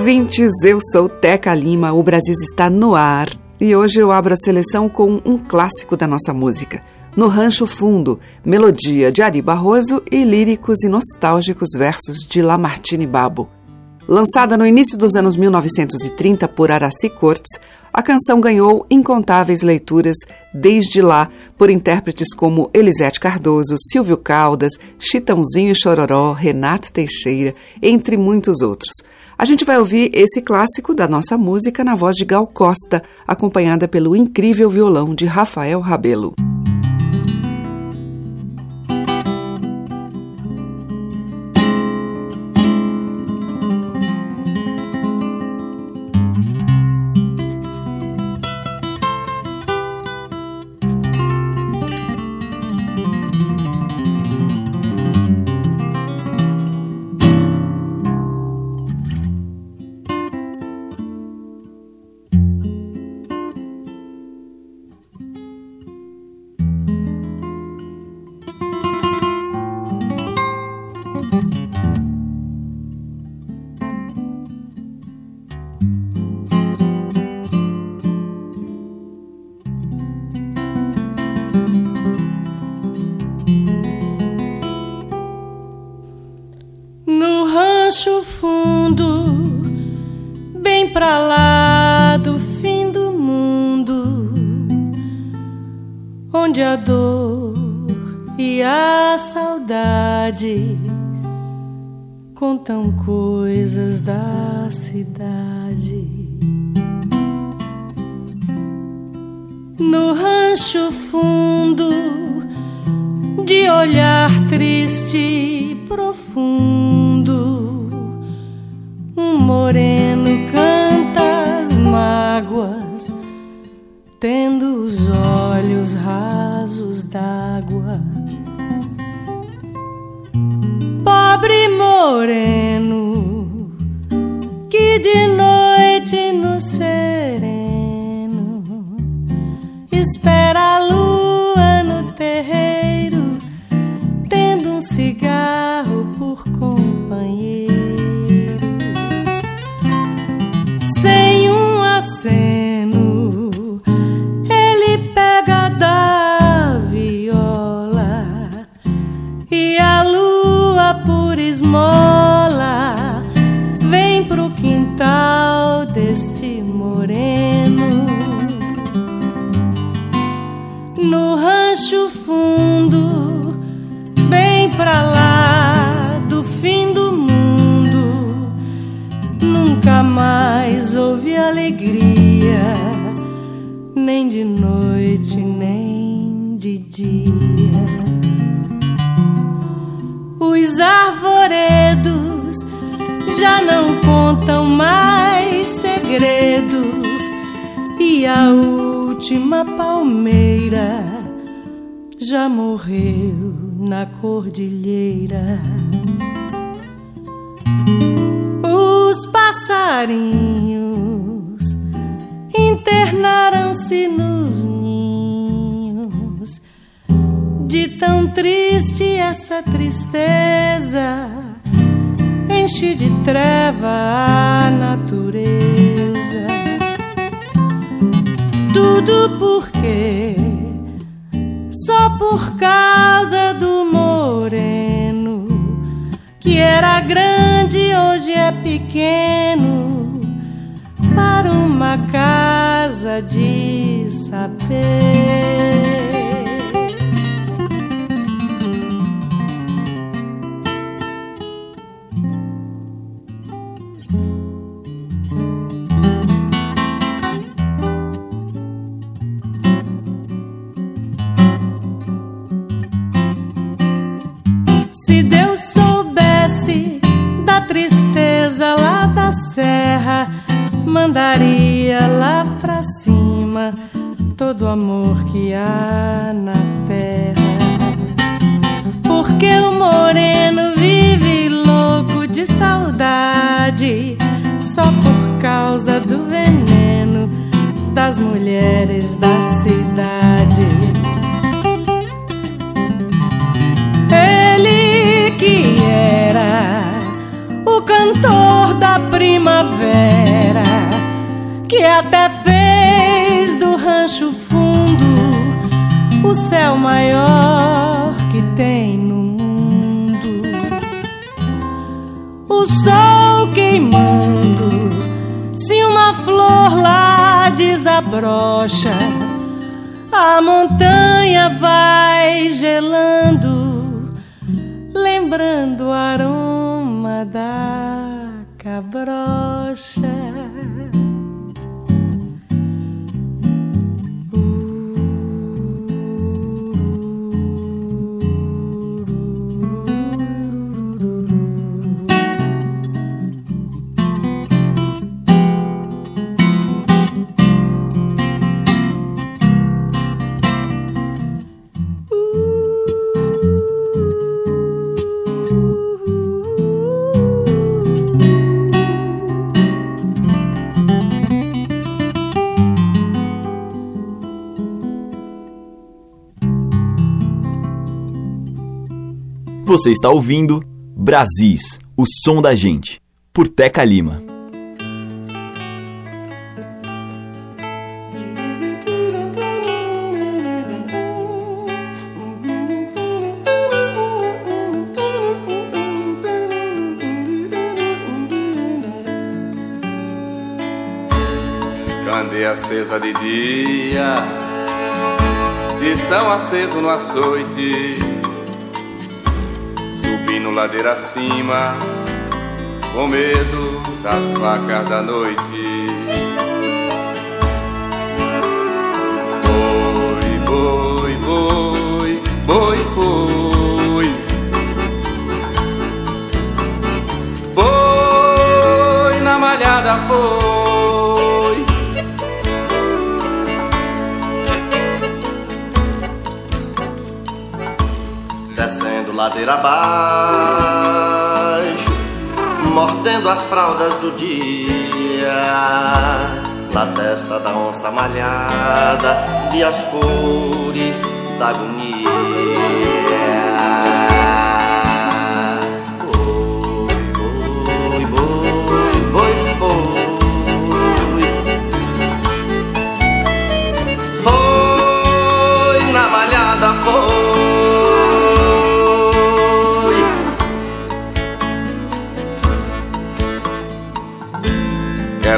Ouvintes! Eu sou Teca Lima, o Brasil está no ar e hoje eu abro a seleção com um clássico da nossa música. No Rancho Fundo, melodia de Ari Barroso e líricos e nostálgicos versos de Lamartine Babo. Lançada no início dos anos 1930 por Araci Cortes, a canção ganhou incontáveis leituras desde lá por intérpretes como Elisete Cardoso, Silvio Caldas, Chitãozinho e Chororó, Renato Teixeira, entre muitos outros. A gente vai ouvir esse clássico da nossa música na voz de Gal Costa, acompanhada pelo incrível violão de Rafael Rabelo. Pra lá do fim do mundo, onde a dor e a saudade contam coisas da cidade. No rancho fundo, de olhar triste tendo os olhos rasos d'água. Pobre moreno, que de noite no sereno espera rancho fundo, bem pra lá do fim do mundo. Nunca mais houve alegria, nem de noite, nem de dia. Os arvoredos já não contam mais segredos e a última palmeira já morreu na cordilheira. Os passarinhos internaram-se nos ninhos. De tão triste essa tristeza enche de treva a natureza. Tudo porque só por causa do moreno que era grande hoje é pequeno para uma casa de saber. Todo amor que há na terra. Porque o moreno vive louco de saudade só por causa do veneno das mulheres da cidade. Ele que era o cantor da primavera, que até céu maior que tem no mundo. O sol queimando, se uma flor lá desabrocha, a montanha vai gelando, lembrando o aroma da cabrocha. Você está ouvindo Brasis, o som da gente, por Teca Lima. Candeia acesa de dia, tição aceso no açoite, subindo ladeira acima, com medo das facas da noite. Boi, boi, boi, boi foi. Foi na malhada, foi. Ladeira abaixo, mordendo as fraldas do dia. Na testa da onça malhada, vi as cores da agonia.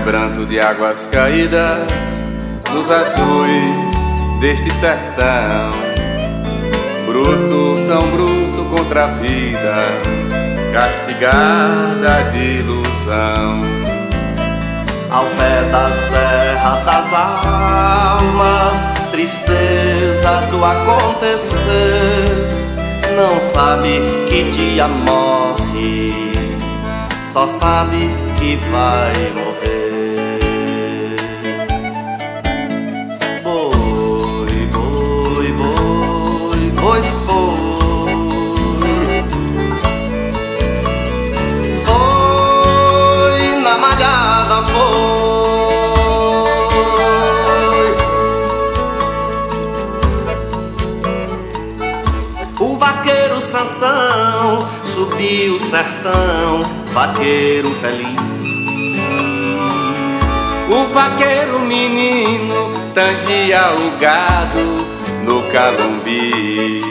Quebranto de águas caídas nos azuis deste sertão. Bruto, tão bruto contra a vida, castigada de ilusão. Ao pé da serra das almas, tristeza do acontecer. Não sabe que dia morre, só sabe que vai morrer. O sertão, vaqueiro feliz. O vaqueiro menino tangia o gado no calumbi.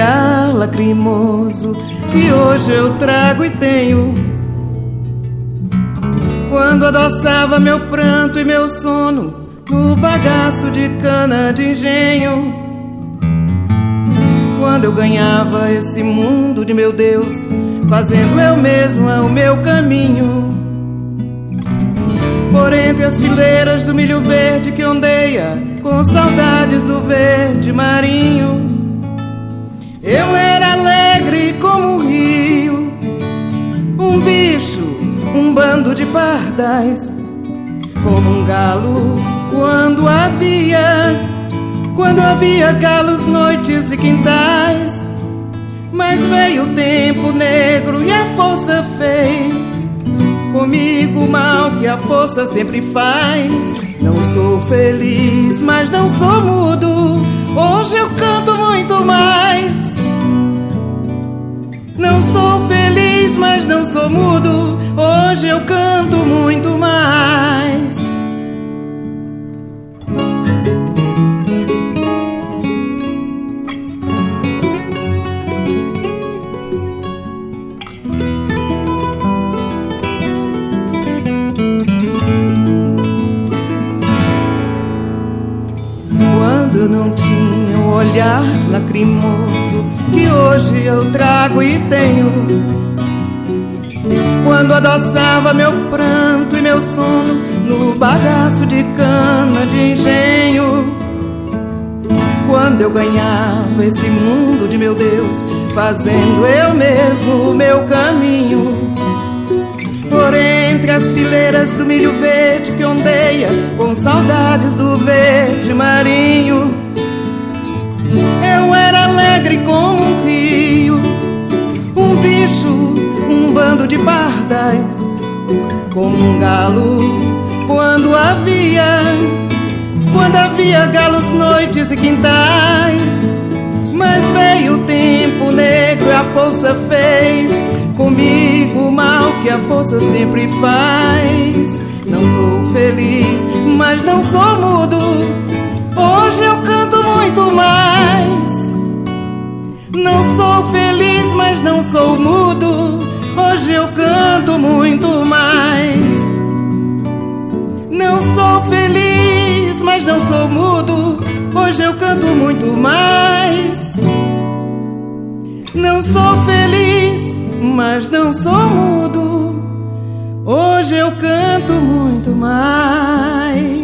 Olhar lacrimoso que hoje eu trago e tenho. Quando adoçava meu pranto e meu sono no bagaço de cana de engenho. Quando eu ganhava esse mundo de meu Deus, fazendo eu mesma o meu caminho. Por entre as fileiras do milho verde que ondeia, com saudades do verde marinho. Eu era alegre como um rio, um bicho, um bando de pardais, como um galo quando havia, quando havia galos, noites e quintais. Mas veio o tempo negro e a força fez comigo o mal que a força sempre faz. Não sou feliz, mas não sou mudo. Hoje eu canto muito mais. Não sou feliz, mas não sou mudo. Hoje eu canto muito mais. Quando não tinha um olhar lacrimoso hoje eu trago e tenho. Quando adoçava meu pranto e meu sono no bagaço de cana de engenho. Quando eu ganhava esse mundo de meu Deus, fazendo eu mesmo o meu caminho. Por entre as fileiras do milho verde que ondeia, com saudades do verde marinho. Eu era alegre como um de pardais, como um galo quando havia, quando havia galos, noites e quintais. Mas veio o tempo negro e a força fez comigo o mal que a força sempre faz. Não sou feliz, mas não sou mudo. Hoje eu canto muito mais. Não sou feliz, mas não sou mudo. Hoje eu canto muito mais. Não sou feliz, mas não sou mudo. Hoje eu canto muito mais. Não sou feliz, mas não sou mudo. Hoje eu canto muito mais.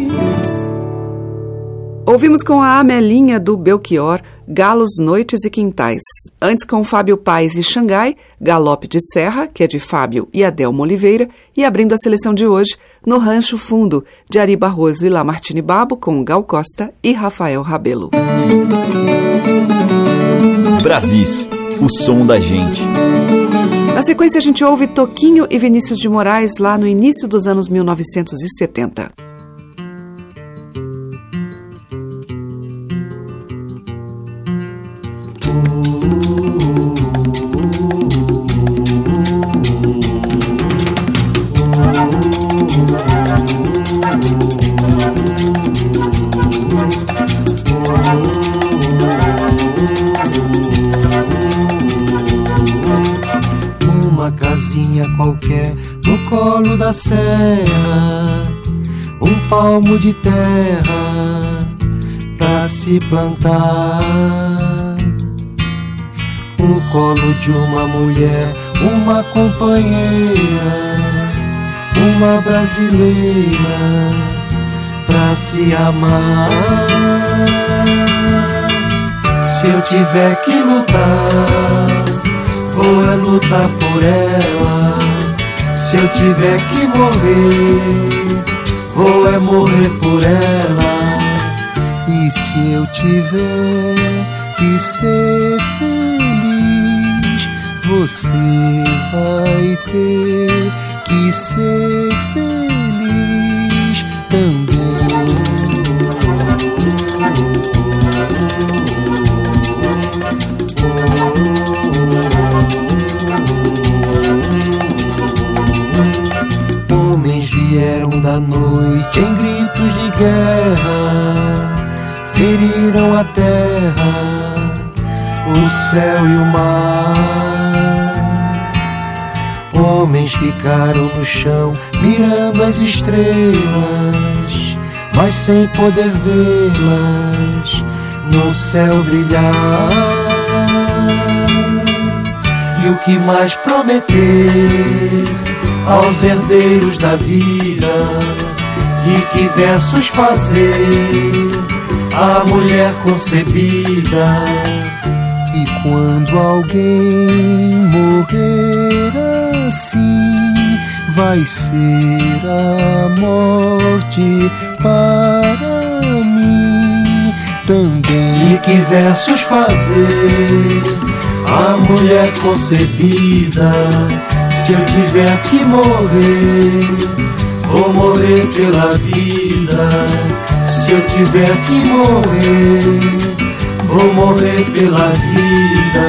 Ouvimos com a Amelinha do Belchior, Galos, Noites e Quintais. Antes com Fábio Paes e Xangai, Galope de Serra, que é de Fábio e Adelmo Oliveira, e abrindo a seleção de hoje, No Rancho Fundo, de Ari Barroso e Lamartine Babo, com Gal Costa e Rafael Rabelo. Brasis, o som da gente. Na sequência, a gente ouve Toquinho e Vinícius de Moraes lá no início dos anos 1970. Serra, um palmo de terra pra se plantar. No colo de uma mulher, uma companheira, uma brasileira pra se amar. Se eu tiver que lutar, vou é lutar por ela. Se eu tiver que morrer, vou é morrer por ela. E se eu tiver que ser feliz, você vai ter que ser feliz da noite em gritos de guerra, feriram a terra, o céu e o mar. Homens ficaram no chão mirando as estrelas, mas sem poder vê-las no céu brilhar. E o que mais prometer aos herdeiros da vida? E que versos fazer a mulher concebida? E quando alguém morrer assim, vai ser a morte para mim também. E que versos fazer a mulher concebida? Se eu tiver que morrer, vou morrer pela vida. Se eu tiver que morrer, vou morrer pela vida.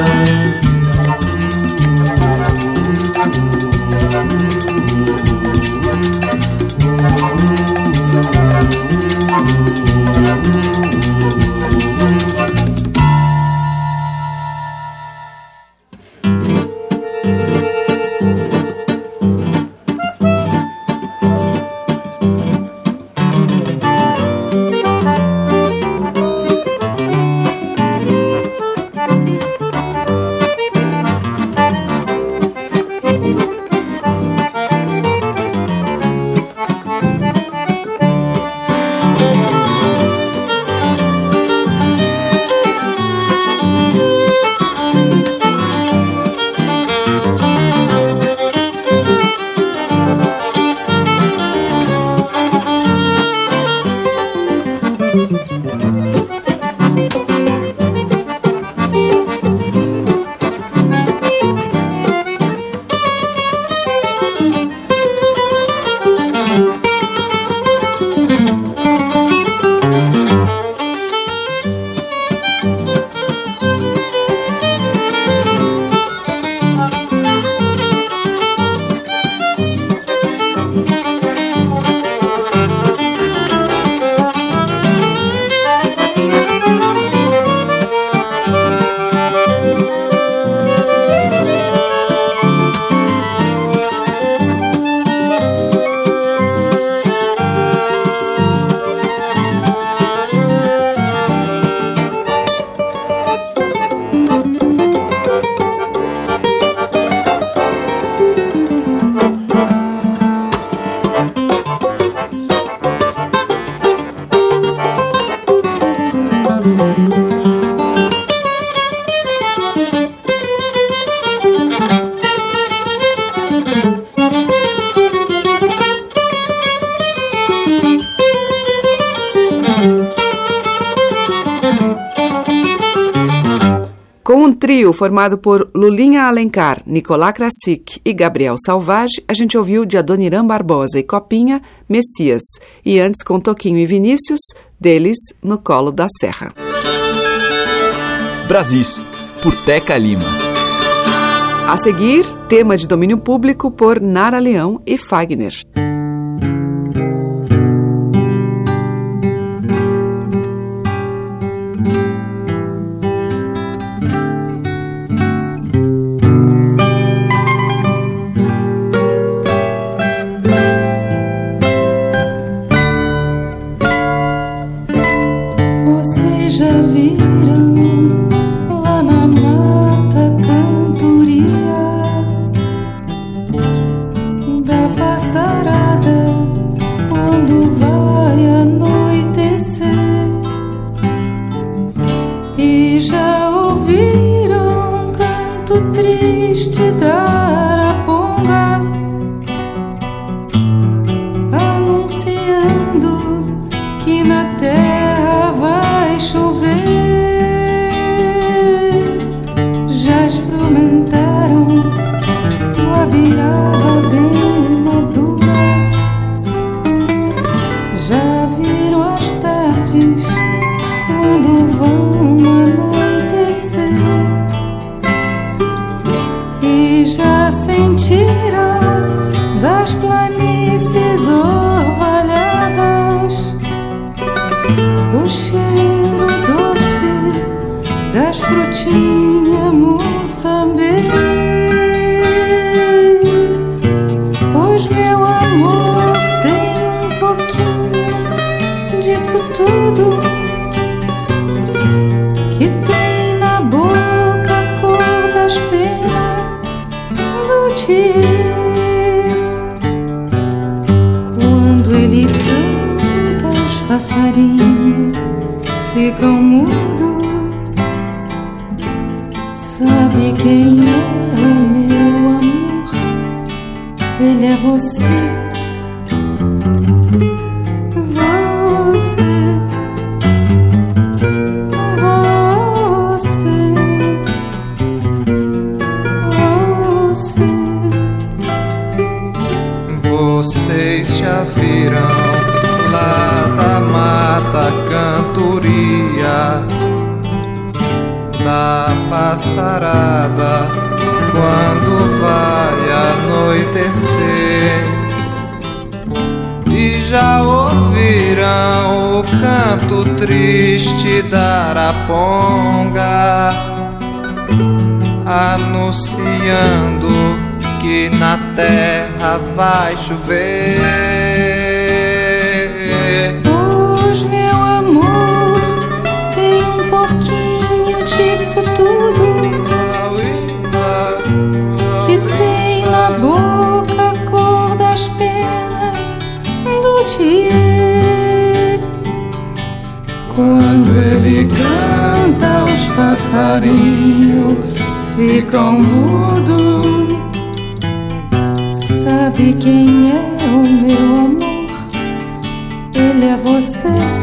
Formado por Lulinha Alencar, Nicolás Krasik e Gabriel Salvage, a gente ouviu de Adoniran Barbosa e Copinha, Messias, e antes com Toquinho e Vinícius, deles No Colo da Serra. Brasis, por Teca Lima. A seguir, tema de domínio público por Nara Leão e Fagner. Passarada quando vai anoitecer. E já ouvirão o canto triste da araponga, anunciando que na terra vai chover. Ele canta, os passarinhos ficam mudos. Sabe quem é o meu amor? Ele é você.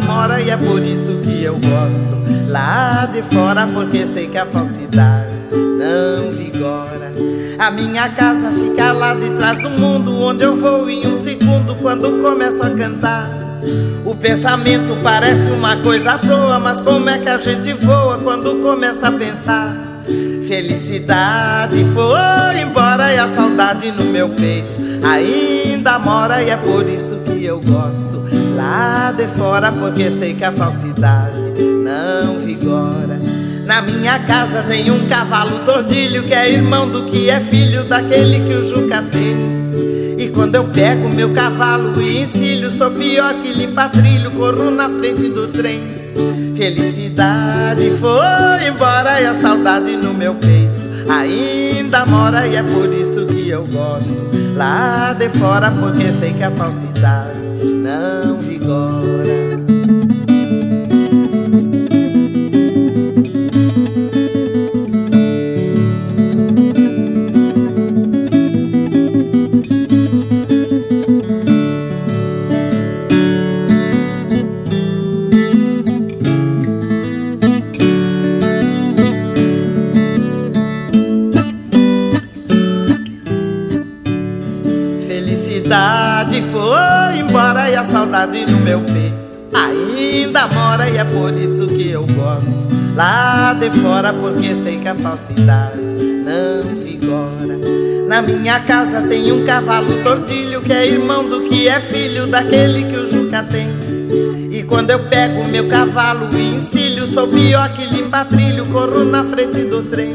Mora e é por isso que eu gosto lá de fora, porque sei que a falsidade não vigora. A minha casa fica lá de trás do mundo, onde eu vou em um segundo quando começo a cantar. O pensamento parece uma coisa à toa, mas como é que a gente voa quando começa a pensar? Felicidade foi embora e a saudade no meu peito ainda mora e é por isso que eu gosto lá de fora, porque sei que a falsidade não vigora. Na minha casa tem um cavalo tordilho que é irmão do que é filho daquele que o Juca tem. E quando eu pego meu cavalo e encilho, sou pior que limpa trilho, corro na frente do trem. Felicidade foi embora e a saudade no meu peito ainda mora e é por isso que eu gosto lá de fora, porque sei que a falsidade não vigora. Saudade no meu peito ainda mora e é por isso que eu gosto lá de fora porque sei que a falsidade não vigora. Na minha casa tem um cavalo tortilho que é irmão do que é filho daquele que o Juca tem. E quando eu pego meu cavalo e encilho, sou pior que limpa trilho, corro na frente do trem.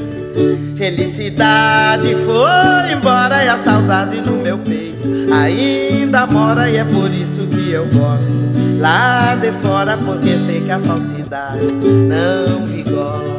Felicidade foi embora e a saudade no meu peito ainda mora e é por isso que eu gosto lá de fora porque sei que a falsidade não vigora.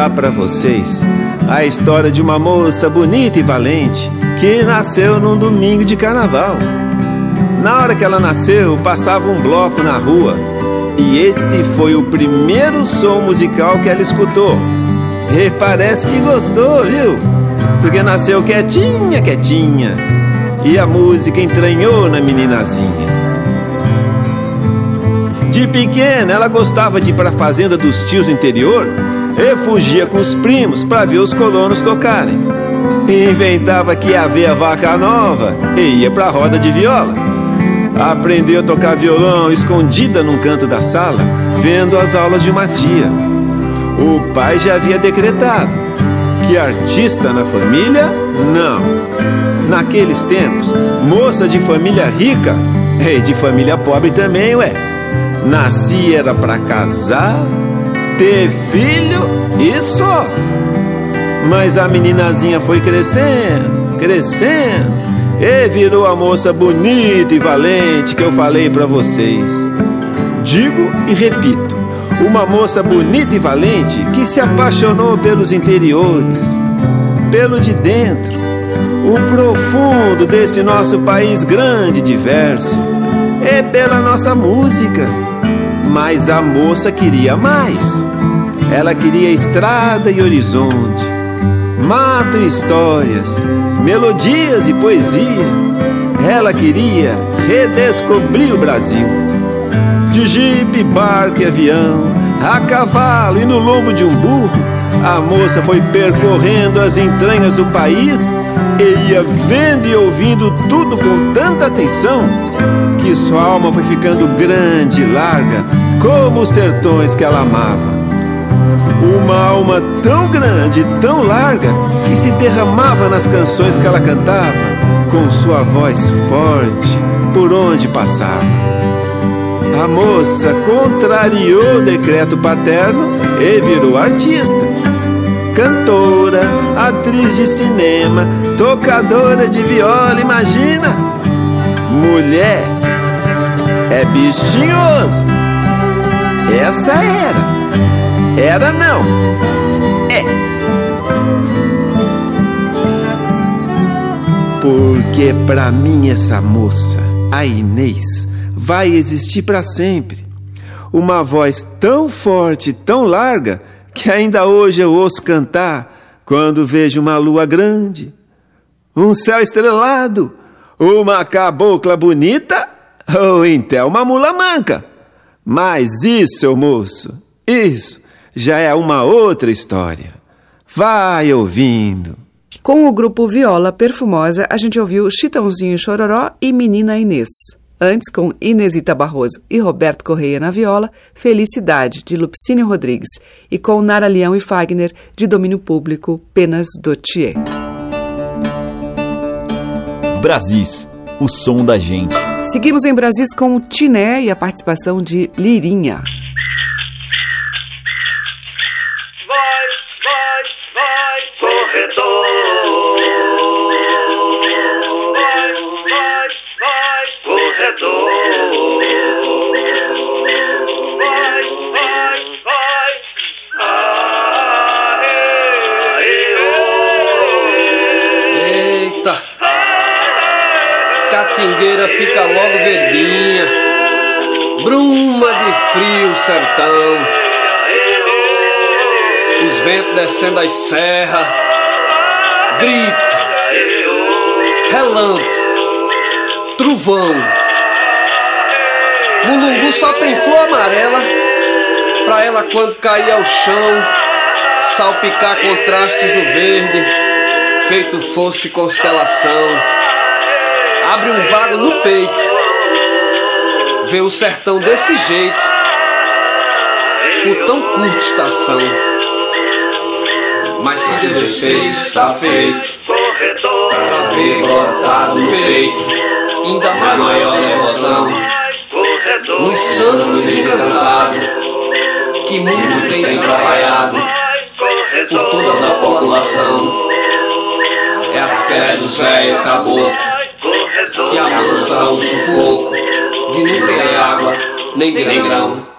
Contar para vocês a história de uma moça bonita e valente que nasceu num domingo de carnaval. Na hora que ela nasceu, passava um bloco na rua e esse foi o primeiro som musical que ela escutou. E parece que gostou, viu? Porque nasceu quietinha, quietinha. E a música entranhou na meninazinha. De pequena, ela gostava de ir para a fazenda dos tios no interior e fugia com os primos para ver os colonos tocarem. Inventava que ia ver a vaca nova e ia para a roda de viola. Aprendeu a tocar violão escondida num canto da sala, vendo as aulas de uma tia. O pai já havia decretado que artista na família, não. Naqueles tempos, moça de família rica e de família pobre também, ué. Nasci era para casar, ter filho só. Mas a meninazinha foi crescendo, crescendo e virou a moça bonita e valente que eu falei para vocês. Digo e repito, uma moça bonita e valente que se apaixonou pelos interiores, pelo de dentro, o profundo desse nosso país grande e diverso, e pela nossa música. Mas a moça queria mais. Ela queria estrada e horizonte mato e histórias, melodias e poesia. Ela queria redescobrir o Brasil. De jipe, barco e avião, a cavalo e no lombo de um burro, a moça foi percorrendo as entranhas do país e ia vendo e ouvindo tudo com tanta atenção que sua alma foi ficando grande e larga, como os sertões que ela amava. Uma alma tão grande, tão larga, que se derramava nas canções que ela cantava, com sua voz forte, por onde passava. A moça contrariou o decreto paterno e virou artista. Cantora, atriz de cinema, tocadora de viola, imagina! Mulher é bistinhoso. Essa era. Era não. É. Porque pra mim essa moça, a Inês, vai existir para sempre. Uma voz tão forte, tão larga, que ainda hoje eu ouço cantar quando vejo uma lua grande, um céu estrelado, uma cabocla bonita ou então uma mula manca. Mas isso, moço, isso já é uma outra história. Vai ouvindo. Com o grupo Viola Perfumosa, a gente ouviu Chitãozinho Chororó e Menina Inês. Antes, com Inesita Barroso e Roberto Correia na viola, Felicidade, de Lupicínio Rodrigues. E com Nara Leão e Fagner, de domínio público, Penas Dotier. Brasis, o som da gente. Seguimos em Brasis com o Tiné e a participação de Lirinha. vai, vai, vai, corredor. Corredor. Vai, vai, vai. Ah, Eita! Catingueira fica logo verdinha, bruma de frio sertão os ventos descendo as serras, grito, relâmpago, trovão. Mulungu só tem flor amarela, pra ela quando cair ao chão, salpicar contrastes no verde, feito fosse constelação. Abre um vago no peito, vê o sertão desse jeito, por tão curta estação. Mas se Deus fez, está feito. Pra ver brotado no peito, ainda maior devoção. Nos santos encantados, que muito tem trabalhado por toda a população. É a fé do velho caboclo. Que amansa o sufoco de não ter água nem grão.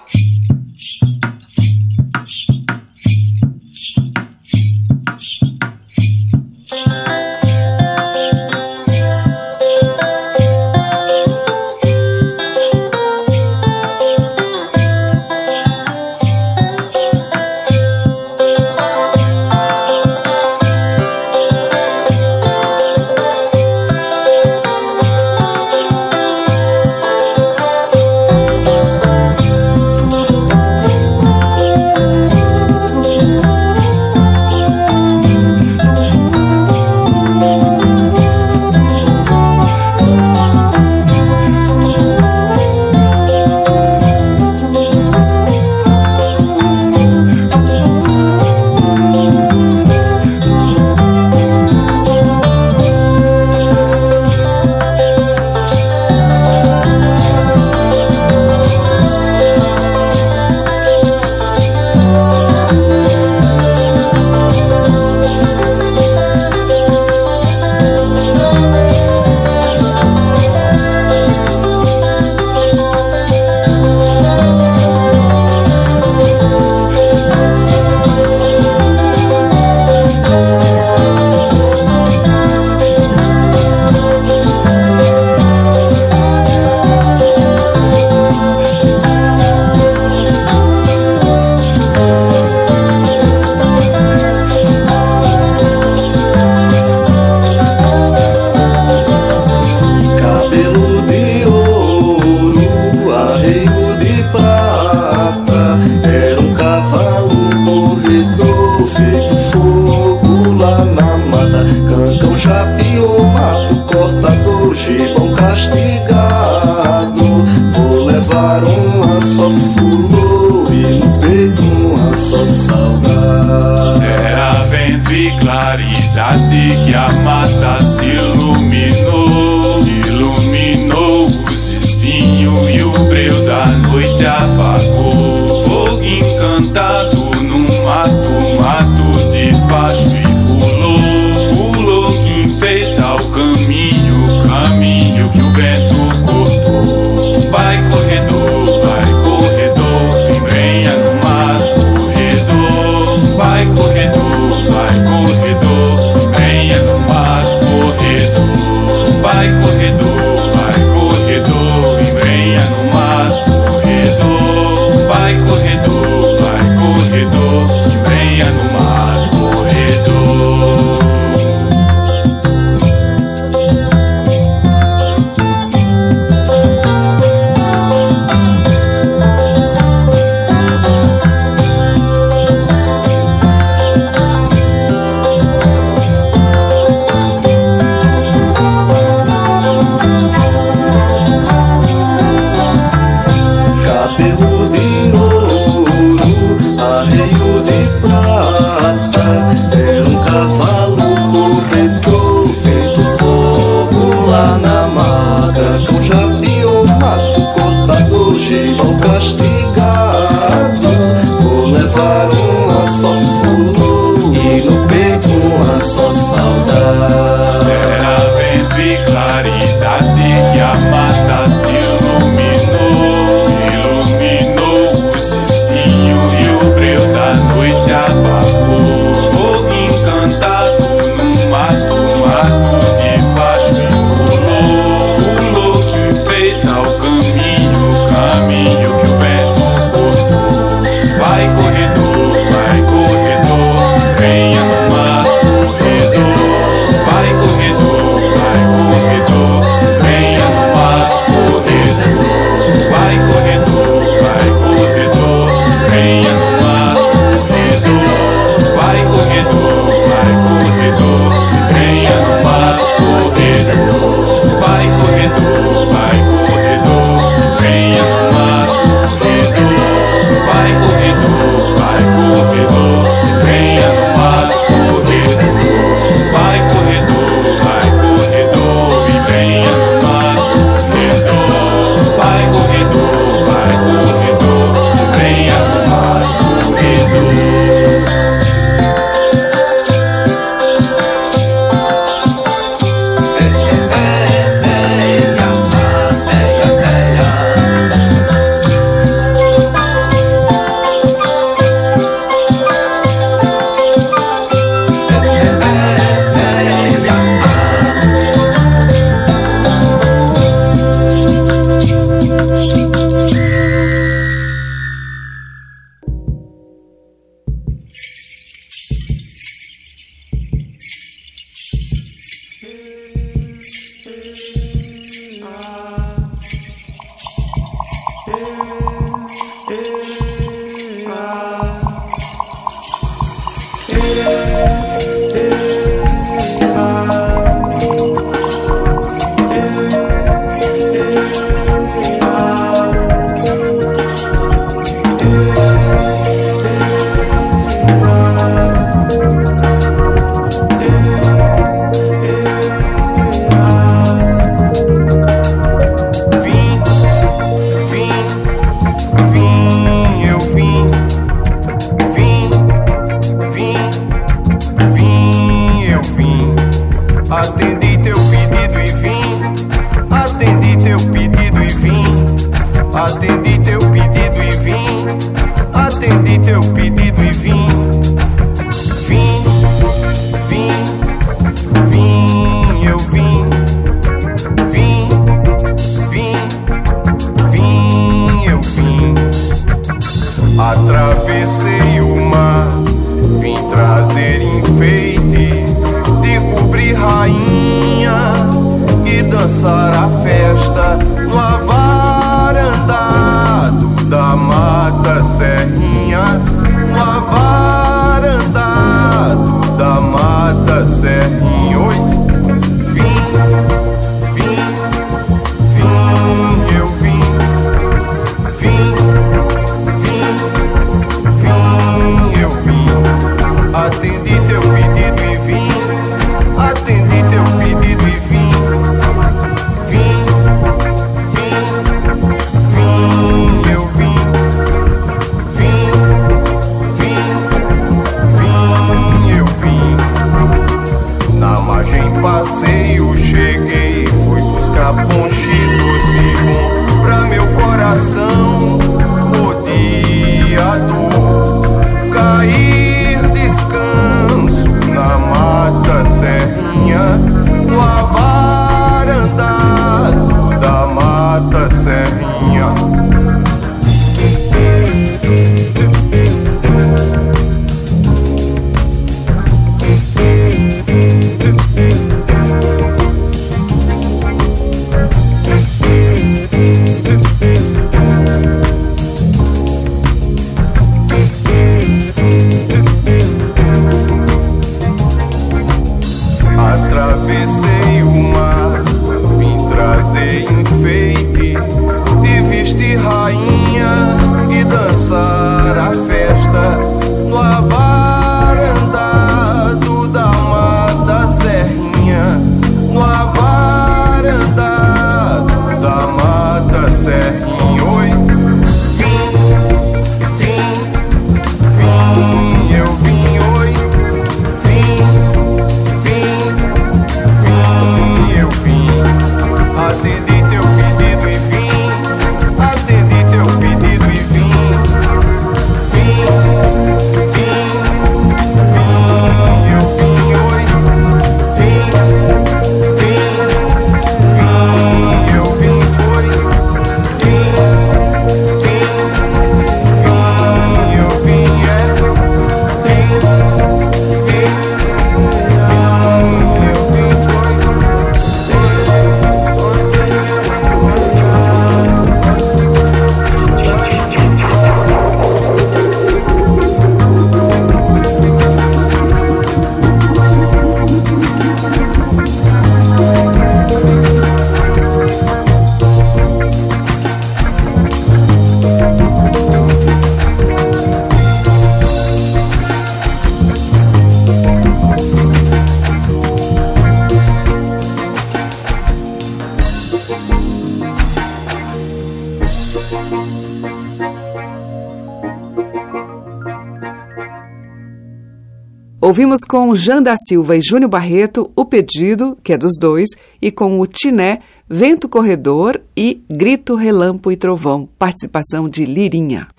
Ouvimos com Jean da Silva e Júnior Barreto O Pedido, que é dos dois, e com o Tiné, Vento Corredor e Grito, Relampo e Trovão, participação de Lirinha.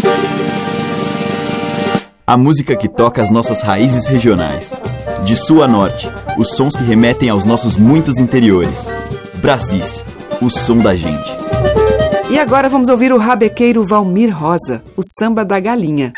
A música que toca as nossas raízes regionais. De sul a norte, os sons que remetem aos nossos muitos interiores. Brasis, o som da gente. E agora vamos ouvir o rabequeiro Valmir Rosa, o samba da galinha.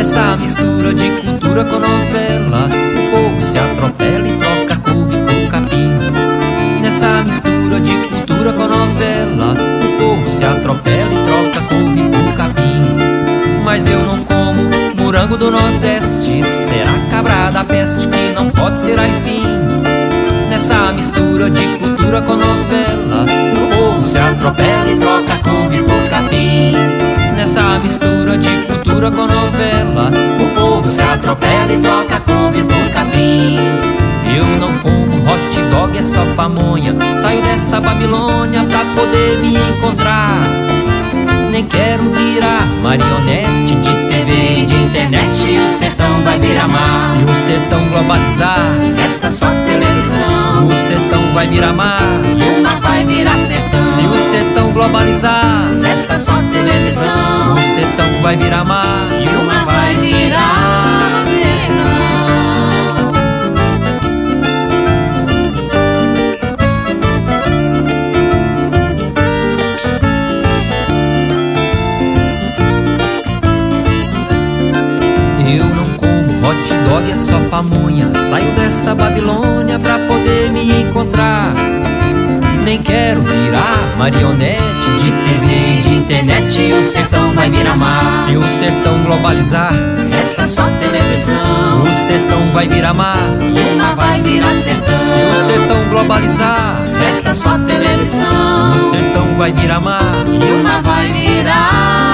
Nessa mistura de cultura com novela. O povo se atropela e troca couve por capim. Nessa mistura de cultura com novela O povo se atropela e troca couve por capim. Mas eu não como morango do Nordeste. Será cabra da peste que não pode ser aipim? Nessa mistura de cultura com novela O povo se atropela e troca couve por capim nessa mistura de cultura com novela. O povo se atropela e toca couve do capim. Eu não como hot dog, é só pamonha. Saio desta Babilônia pra poder me encontrar. Nem quero virar marionete de TV, de internet. E o sertão vai virar mar. Se o sertão globalizar, resta só televisão. O sertão vai virar mar. E o mar vai virar sertão. Se o sertão globalizar, nesta só televisão. O sertão vai virar mar e uma vai virar sertão. Eu não como hot dog, é só pamonha. Saio desta Babilônia pra poder me encontrar nem quero virar marionete de TV, de internet. O sertão vai virar mar. Se o sertão globalizar, resta só televisão. O sertão vai virar mar. E uma vai virar sertão. Se o sertão globalizar, resta só televisão. O sertão vai virar mar. E uma vai virar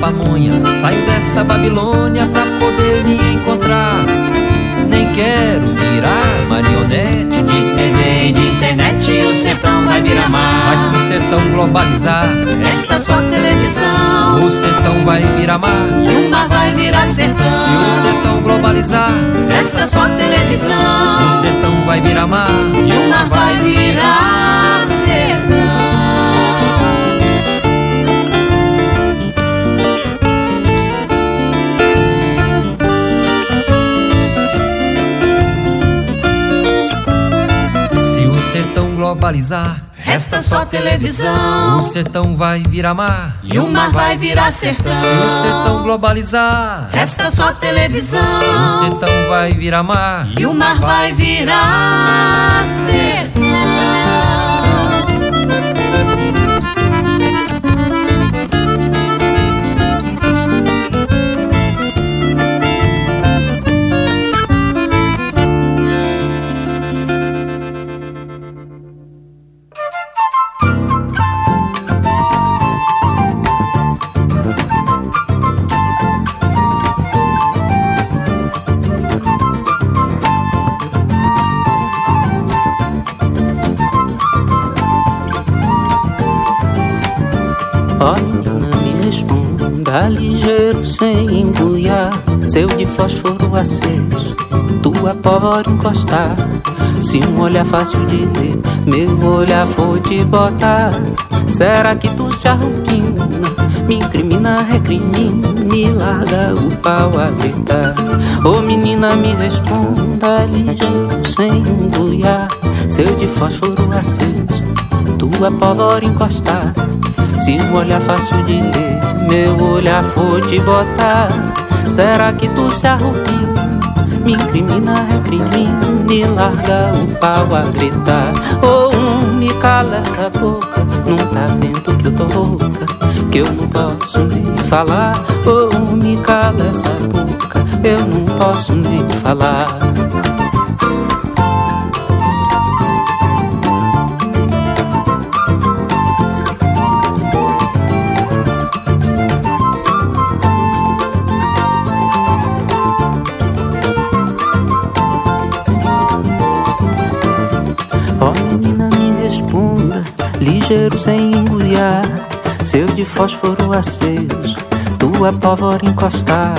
pamonha. Saio desta Babilônia pra poder me encontrar. Nem quero virar marionete de TV e de internet. O sertão vai virar mar. Mas se o sertão globalizar, resta só televisão. O sertão vai virar mar. E o mar vai virar sertão. Se o sertão globalizar, resta só televisão. O sertão vai virar mar. E o mar vai virar sertão. Globalizar. Resta só televisão. O sertão vai virar mar. E o mar vai virar sertão. Se o sertão globalizar. Resta só televisão. O sertão vai virar mar. E o mar vai virar sertão. Tá ligeiro sem embuiar, seu de fósforo aceso, tua pólvora encostar. Se um olhar fácil de ler, meu olhar for te botar. Será que tu se arrupina, me incrimina, recrimina, me larga o pau a gritar? Ô menina, me responda, ligeiro sem embuiar, seu de fósforo aceso, tua pólvora encostar. Se um olhar fácil de ler, meu olhar for te botar, será que tu se arrupia? Me incrimina, recrimina, me larga o pau a gritar. Ou oh, me cala essa boca, não tá vendo que eu tô rouca, que eu não posso nem falar. Ou oh, me cala essa boca, eu não posso nem falar. Cheiro sem engoliar, seu de fósforo aceso, tua pólvora encostar.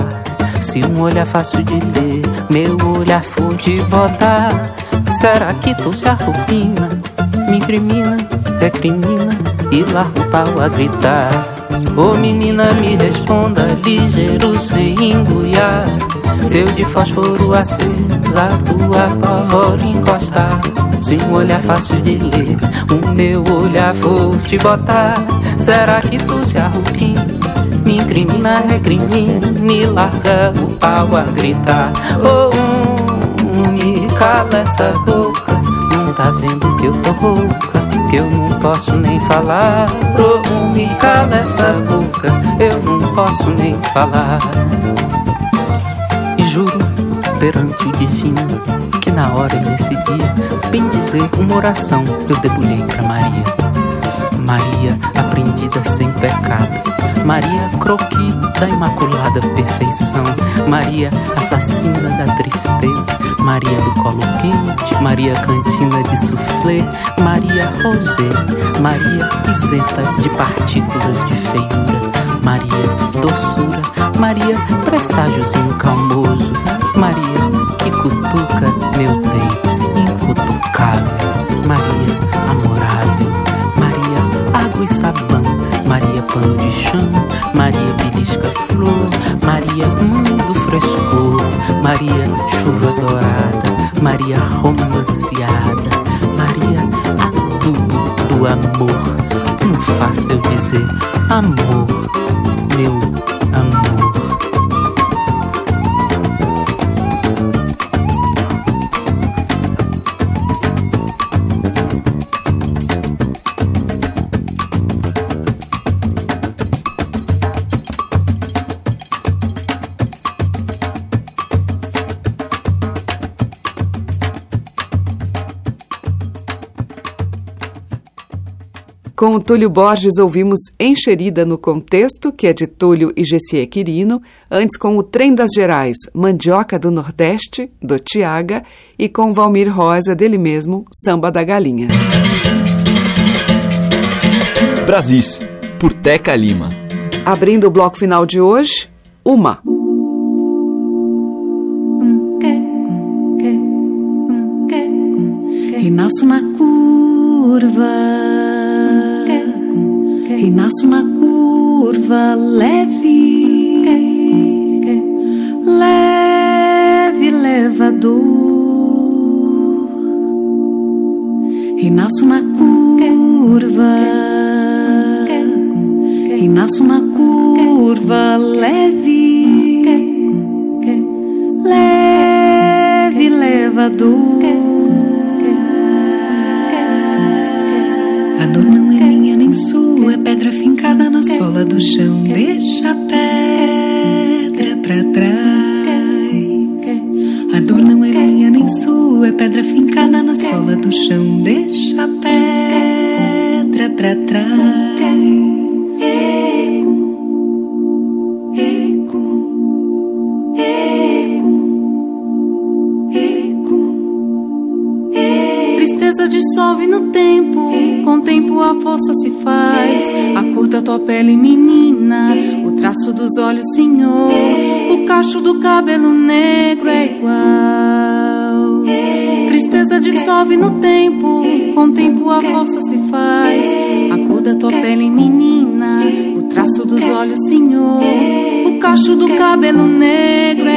Se um olhar fácil de ler, meu olhar for de botar. Será que tu se arrupina, me incrimina, recrimina e larga o pau a gritar? Ô menina, me responda, ligeiro sem engoiar. Seu de fósforo acesa, tua pólvora encostar. Se um olhar fácil de ler, o meu olhar for te botar, será que tu se arrupina? Me incrimina, recrimina, me larga o pau a gritar. Oh, me cala essa boca, não tá vendo que eu tô rouca, que eu não posso nem falar. Oh, me cala essa boca, eu não posso nem falar. E juro perante o divino que na hora nesse dia, bem dizer uma oração, eu debulhei para Maria. Maria, aprendida sem pecado. Maria, croqui da imaculada perfeição. Maria, assassina da tristeza. Maria do colo quente. Maria, cantina de soufflé. Maria, rosé. Maria, isenta de partículas de feiura. Maria, doçura. Maria, presságiozinho calmoso. Maria, que cutuca meu peito, incutucável. Maria, amorável água e sabão. Maria pano de chão, Maria belisca flor, Maria mundo frescor, Maria chuva dourada, Maria romanceada, Maria adubo do amor. Não faça eu dizer amor, meu amor. Com o Túlio Borges ouvimos Encherida no Contexto, que é de Túlio e Gessie Quirino, antes com o Trem das Gerais, Mandioca do Nordeste, do Tiaga, e com Valmir Rosa, dele mesmo, Samba da Galinha. Brasis, por Teca Lima. Abrindo o bloco final de hoje, Uma. Renasço na curva, renasço na curva leve, leve levador. Renasço na curva, renasço na curva leve, leve levador. A minha nem sua, é pedra fincada na sola do chão. Deixa a pedra pra trás. A dor não é minha nem sua, é pedra fincada na sola do chão. Deixa a pedra pra trás. O tempo a força se faz. A cor da tua pele, menina, o traço dos olhos, senhor. O cacho do cabelo negro é igual. Tristeza dissolve no tempo, com o tempo a força se faz. A cor da tua pele, menina, o traço dos olhos, senhor. O cacho do cabelo negro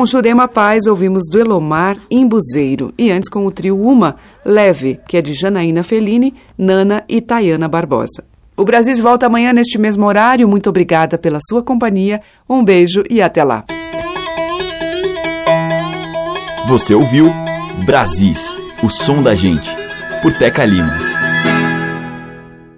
Com o Jurema Paz, ouvimos do Elomar Imbuzeiro. E antes com o trio Uma, Leve, que é de Janaína Fellini, Nana e Tayana Barbosa. O Brasis volta amanhã neste mesmo horário. Muito obrigada pela sua companhia. Um beijo e até lá. Você ouviu Brasis, o som da gente, por Teca Lima.